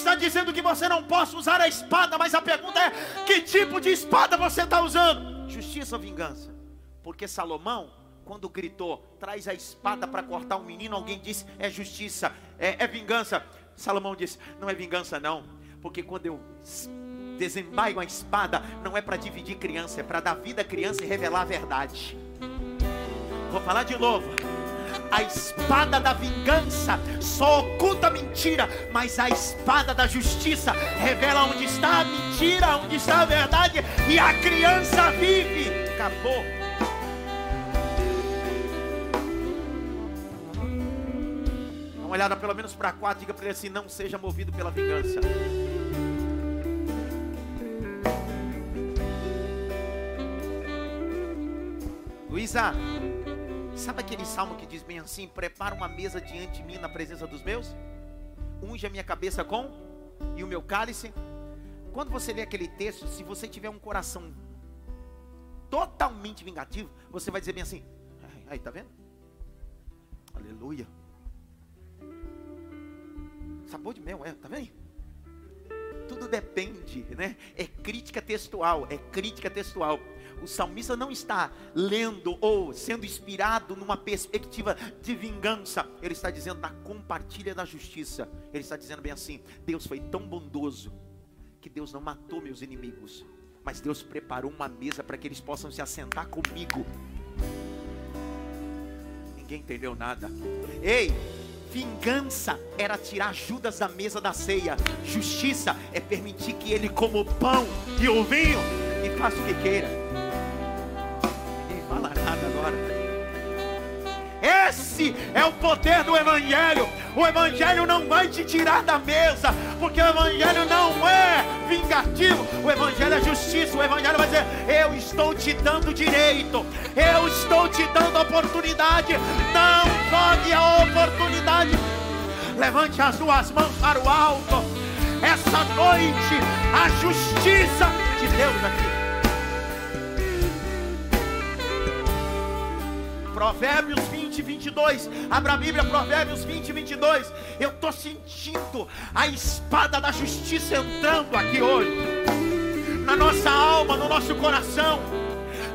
S1: Está dizendo que você não possa usar a espada, mas a pergunta é: que tipo de espada você está usando? Justiça ou vingança? Porque Salomão, quando gritou, traz a espada para cortar um menino, alguém disse, é justiça, é, é vingança. Salomão disse, não é vingança não, porque quando eu desembaio a espada, não é para dividir criança, é para dar vida à criança e revelar a verdade. Vou falar de novo. A espada da vingança só oculta a mentira, mas a espada da justiça revela onde está a mentira, onde está a verdade, e a criança vive. Acabou. Dá uma olhada pelo menos para quatro, diga para ele assim: não seja movido pela vingança. Luísa, Sabe aquele salmo que diz bem assim: Prepara uma mesa diante de mim na presença dos meus? Unge a minha cabeça com e o meu cálice. Quando você lê aquele texto, se você tiver um coração totalmente vingativo, você vai dizer bem assim: Aí, tá vendo? Aleluia. Sabor de mel, é, tá vendo? Tudo depende, né? É crítica textual, é crítica textual o salmista não está lendo ou sendo inspirado numa perspectiva de vingança. Ele está dizendo da compartilha da justiça. Ele está dizendo bem assim: Deus foi tão bondoso que Deus não matou meus inimigos, mas Deus preparou uma mesa para que eles possam se assentar comigo. Ninguém entendeu nada. Ei, vingança era tirar Judas da mesa da ceia. Justiça é permitir que ele coma o pão e o vinho e faça o que queira. Esse é o poder do Evangelho. O Evangelho não vai te tirar da mesa, porque o Evangelho não é vingativo. O Evangelho é justiça. O Evangelho vai dizer: Eu estou te dando direito, eu estou te dando oportunidade. Não jogue a oportunidade. Levante as duas mãos para o alto. Essa noite, a justiça de Deus aqui. Provérbios 20, 22. Abra a Bíblia, Provérbios 20, 22. Eu estou sentindo a espada da justiça entrando aqui hoje, na nossa alma, no nosso coração.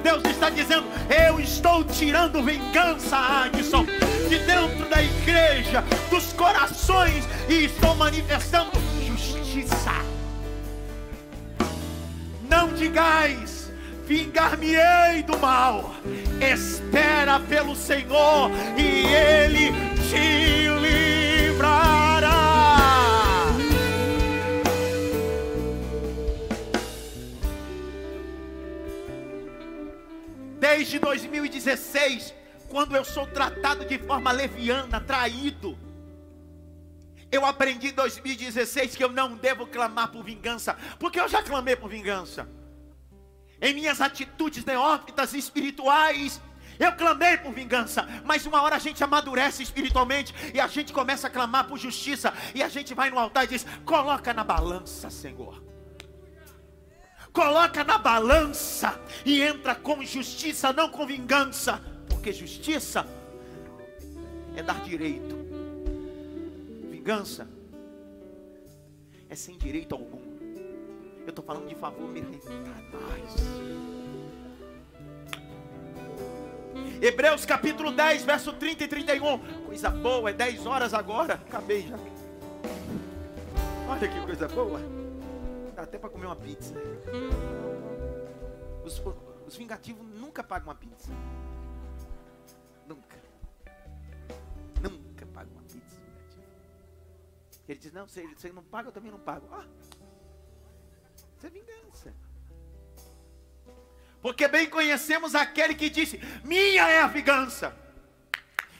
S1: Deus está dizendo: Eu estou tirando vingança, Adson, de dentro da igreja, dos corações, e estou manifestando justiça. Não digais vingar-me-ei do mal. Espera pelo Senhor e Ele te livrará. Desde 2016, quando eu sou tratado de forma leviana, traído, eu aprendi em 2016 que eu não devo clamar por vingança, porque eu já clamei por vingança em minhas atitudes neófitas espirituais, Eu clamei por vingança, mas uma hora a gente amadurece espiritualmente e a gente começa a clamar por justiça e a gente vai no altar e diz: "Coloca na balança, Senhor". Coloca na balança e entra com justiça, não com vingança, porque justiça é dar direito. Vingança é sem direito algum. Eu estou falando de favor mais. Hebreus capítulo 10, verso 30 e 31. Coisa boa, é 10 horas agora. Acabei já. Olha que coisa boa. Dá até para comer uma pizza. Os, os vingativos nunca pagam uma pizza. Nunca. Nunca pagam uma pizza. Ele diz: Não, se você não paga, eu também não pago. Ah, isso é vingança. Porque bem conhecemos aquele que disse: Minha é a vingança,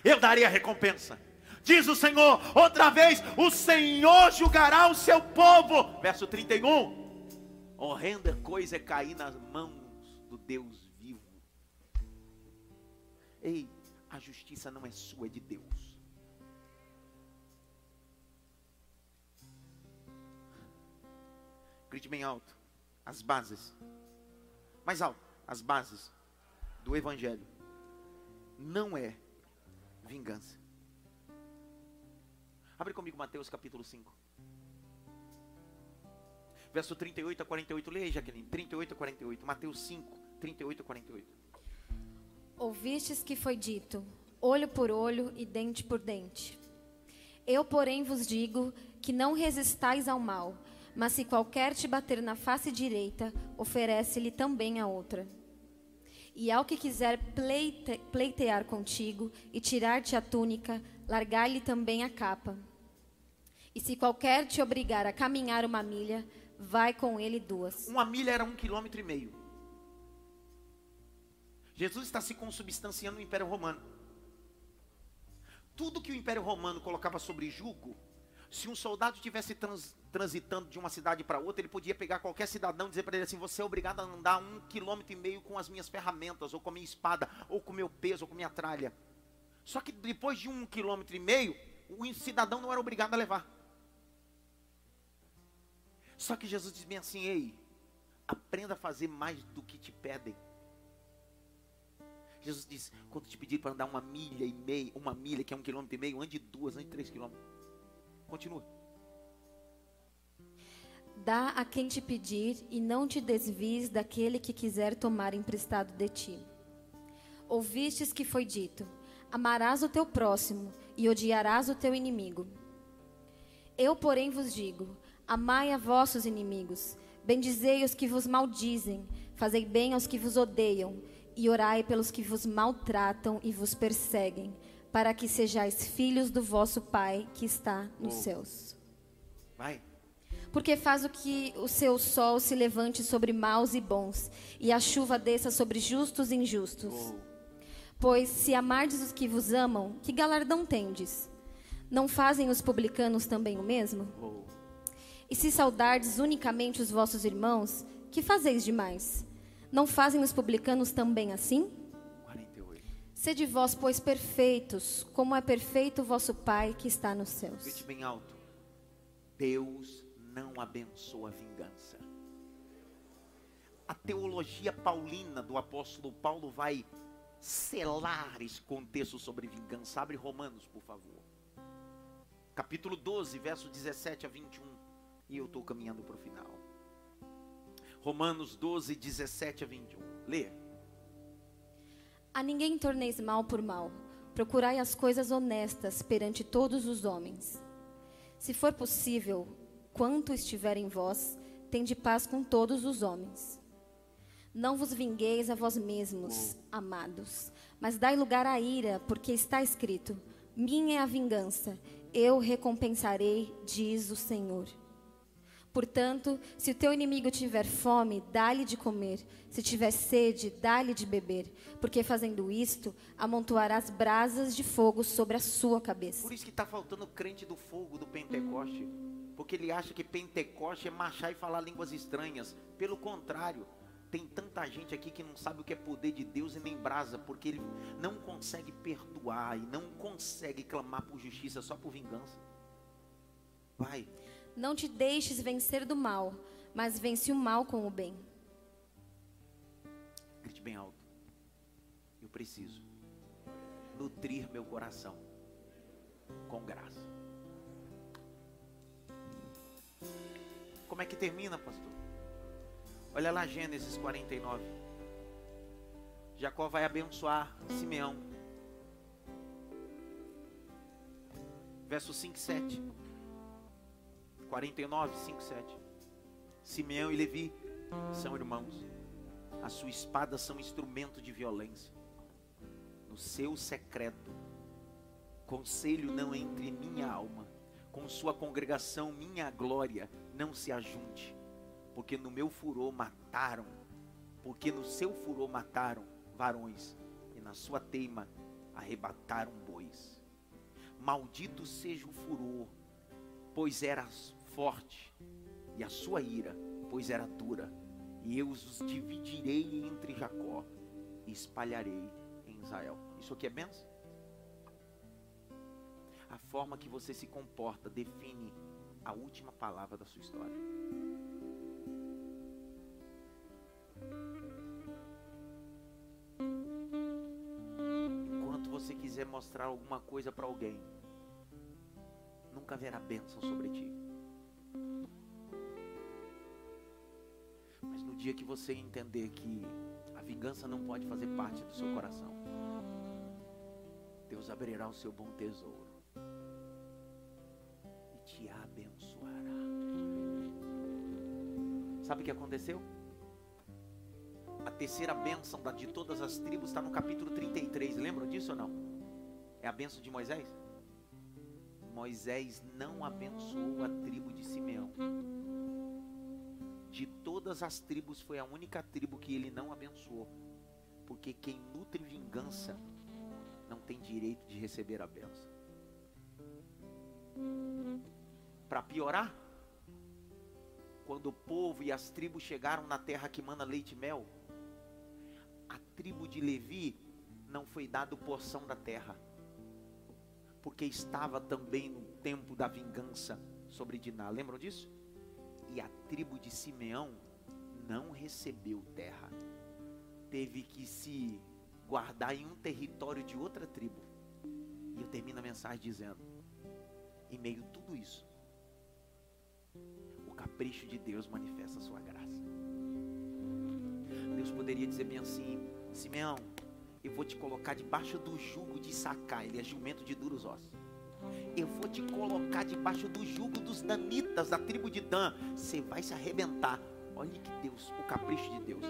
S1: eu darei a recompensa. Diz o Senhor, outra vez: O Senhor julgará o seu povo. Verso 31. Horrenda coisa é cair nas mãos do Deus vivo. Ei, a justiça não é sua, é de Deus. Grite bem alto. As bases. Mais alto as bases do Evangelho não é vingança. Abre comigo Mateus capítulo 5. Verso 38 a 48. Leia, Jaqueline. 38 a 48. Mateus 5, 38 a 48.
S2: Ouvistes que foi dito: olho por olho e dente por dente. Eu, porém, vos digo que não resistais ao mal, mas se qualquer te bater na face direita, oferece-lhe também a outra. E ao que quiser pleite, pleitear contigo e tirar-te a túnica, largar-lhe também a capa. E se qualquer te obrigar a caminhar uma milha, vai com ele duas.
S1: Uma milha era um quilômetro e meio. Jesus está se consubstanciando no Império Romano. Tudo que o Império Romano colocava sobre jugo, se um soldado estivesse trans, transitando de uma cidade para outra, ele podia pegar qualquer cidadão e dizer para ele assim: Você é obrigado a andar um quilômetro e meio com as minhas ferramentas, ou com a minha espada, ou com o meu peso, ou com a minha tralha. Só que depois de um quilômetro e meio, o cidadão não era obrigado a levar. Só que Jesus diz bem assim: Ei, aprenda a fazer mais do que te pedem. Jesus diz: quando te pedir para andar uma milha e meia, uma milha que é um quilômetro e meio, ande duas, ande três quilômetros. Continua.
S2: Dá a quem te pedir e não te desvies daquele que quiser tomar emprestado de ti. Ouvistes que foi dito: Amarás o teu próximo e odiarás o teu inimigo. Eu, porém, vos digo: Amai a vossos inimigos, bendizei os que vos maldizem, fazei bem aos que vos odeiam, e orai pelos que vos maltratam e vos perseguem, para que sejais filhos do vosso Pai que está nos oh. céus.
S1: Vai
S2: porque faz o que o seu sol se levante sobre maus e bons, e a chuva desça sobre justos e injustos. Oh. Pois se amardes os que vos amam, que galardão tendes? Não fazem os publicanos também o mesmo? Oh. E se saudardes unicamente os vossos irmãos, que fazeis demais? Não fazem os publicanos também assim?
S1: 48.
S2: Sede vós, pois, perfeitos, como é perfeito o vosso Pai que está nos céus.
S1: Grite bem alto. Deus não abençoa a vingança. A teologia paulina do apóstolo Paulo vai selar esse contexto sobre vingança. Abre Romanos, por favor. Capítulo 12, verso 17 a 21. E eu estou caminhando para o final. Romanos 12, 17 a 21. Lê.
S2: A ninguém torneis mal por mal. Procurai as coisas honestas perante todos os homens. Se for possível, quanto estiver em vós, tende paz com todos os homens. Não vos vingueis a vós mesmos, amados, mas dai lugar à ira, porque está escrito: Minha é a vingança, eu recompensarei, diz o Senhor. Portanto, se o teu inimigo tiver fome, dá-lhe de comer. Se tiver sede, dá-lhe de beber. Porque fazendo isto, amontoarás brasas de fogo sobre a sua cabeça.
S1: Por isso que está faltando crente do fogo do Pentecoste. Hum porque ele acha que Pentecoste é marchar e falar línguas estranhas. Pelo contrário, Tem tanta gente aqui que não sabe o que é poder de Deus e nem brasa, porque ele não consegue perdoar e não consegue clamar por justiça só por vingança. Vai.
S2: Não te deixes vencer do mal, mas vence o mal com o bem.
S1: Grite bem alto. Eu preciso nutrir meu coração com graça. Como é que termina, pastor? Olha lá Gênesis 49. Jacó vai abençoar Simeão. Verso 5 e 7. 49, 5 e 7. Simeão e Levi são irmãos. A sua espada são instrumento de violência. No seu secreto, conselho não entre minha alma. Com sua congregação, minha glória não se ajunte porque no meu furor mataram, porque no seu furor mataram varões, e na sua teima arrebataram bois. Maldito seja o furor, pois era forte, e a sua ira, pois era dura, e eu os dividirei entre Jacó e espalharei em Israel. Isso aqui é benção? A forma que você se comporta define a última palavra da sua história. Enquanto você quiser mostrar alguma coisa para alguém, nunca haverá bênção sobre ti. Mas no dia que você entender que a vingança não pode fazer parte do seu coração, Deus abrirá o seu bom tesouro e te abençoará. Sabe o que aconteceu? a terceira bênção de todas as tribos está no capítulo 33. Lembram disso ou não? É a bênção de Moisés? Moisés não abençoou a tribo de Simeão. De todas as tribos, foi a única tribo que ele não abençoou. Porque quem nutre vingança não tem direito de receber a bênção. Para piorar, quando o povo e as tribos chegaram na terra que manda leite e mel, a tribo de Levi não foi dado porção da terra, porque estava também no tempo da vingança sobre Diná. Lembram disso? E a tribo de Simeão não recebeu terra, teve que se guardar em um território de outra tribo. E eu termino a mensagem dizendo: em meio a tudo isso, o capricho de Deus manifesta a sua graça. Deus poderia dizer bem assim: Simeão, eu vou te colocar debaixo do jugo de Sacá, ele é jumento de duros ossos. Eu vou te colocar debaixo do jugo dos danitas, da tribo de Dan. Você vai se arrebentar. Olha que Deus, o capricho de Deus.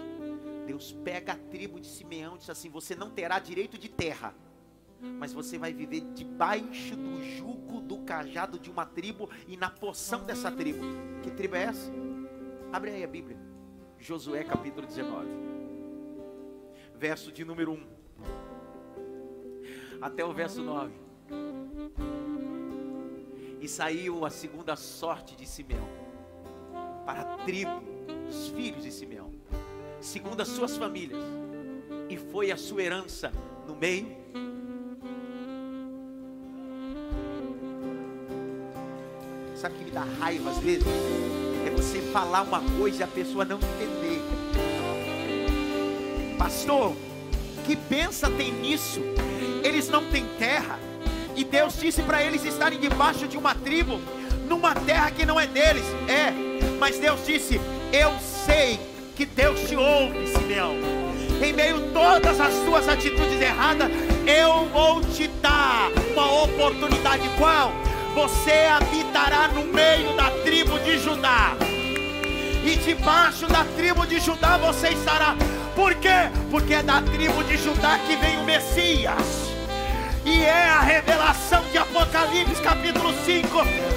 S1: Deus pega a tribo de Simeão e diz assim: Você não terá direito de terra, mas você vai viver debaixo do jugo do cajado de uma tribo e na porção dessa tribo. Que tribo é essa? Abre aí a Bíblia. Josué capítulo 19, verso de número 1 até o verso 9. E saiu a segunda sorte de Simeão para a tribo dos filhos de Simeão, segundo as suas famílias, e foi a sua herança no meio. Sabe que me dá raiva às vezes? É você falar uma coisa e a pessoa não entender. Pastor, que pensa tem nisso? Eles não têm terra. E Deus disse para eles estarem debaixo de uma tribo, numa terra que não é deles. É, mas Deus disse: Eu sei que Deus te ouve, Simeão. Em meio a todas as suas atitudes erradas, eu vou te dar uma oportunidade. Qual? você habitará no meio da tribo de Judá. E debaixo da tribo de Judá você estará. Por quê? Porque é da tribo de Judá que vem o Messias e é a revelação de Apocalipse, capítulo 5,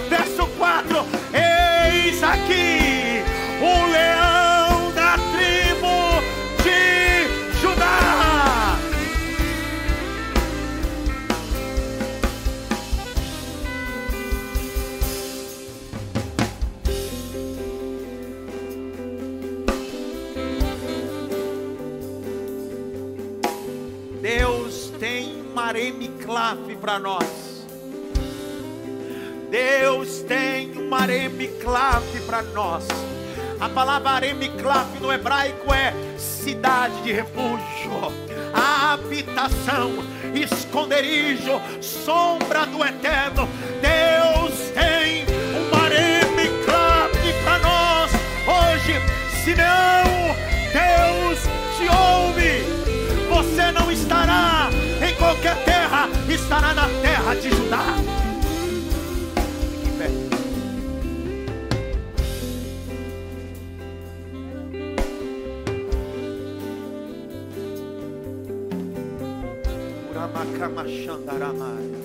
S1: verso 4. Eis aqui o leão da tribo de Judá. Deus tem uma aremiclaf para nós. Deus tem um aremiclaf para nós. A palavra aremiclaf no hebraico é cidade de refúgio, habitação, esconderijo, sombra do eterno. Deus tem um aremiclaf para nós hoje. Se não, Deus te ouve. Você não estará em qualquer terra, estará na terra de Judá. Uramakamashandaramai.